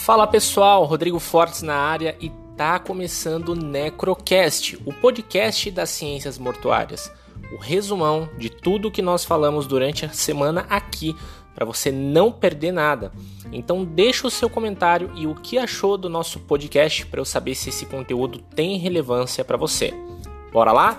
Fala pessoal, Rodrigo Fortes na área e tá começando o Necrocast, o podcast das ciências mortuárias. O resumão de tudo que nós falamos durante a semana aqui, para você não perder nada. Então deixa o seu comentário e o que achou do nosso podcast para eu saber se esse conteúdo tem relevância para você. Bora lá?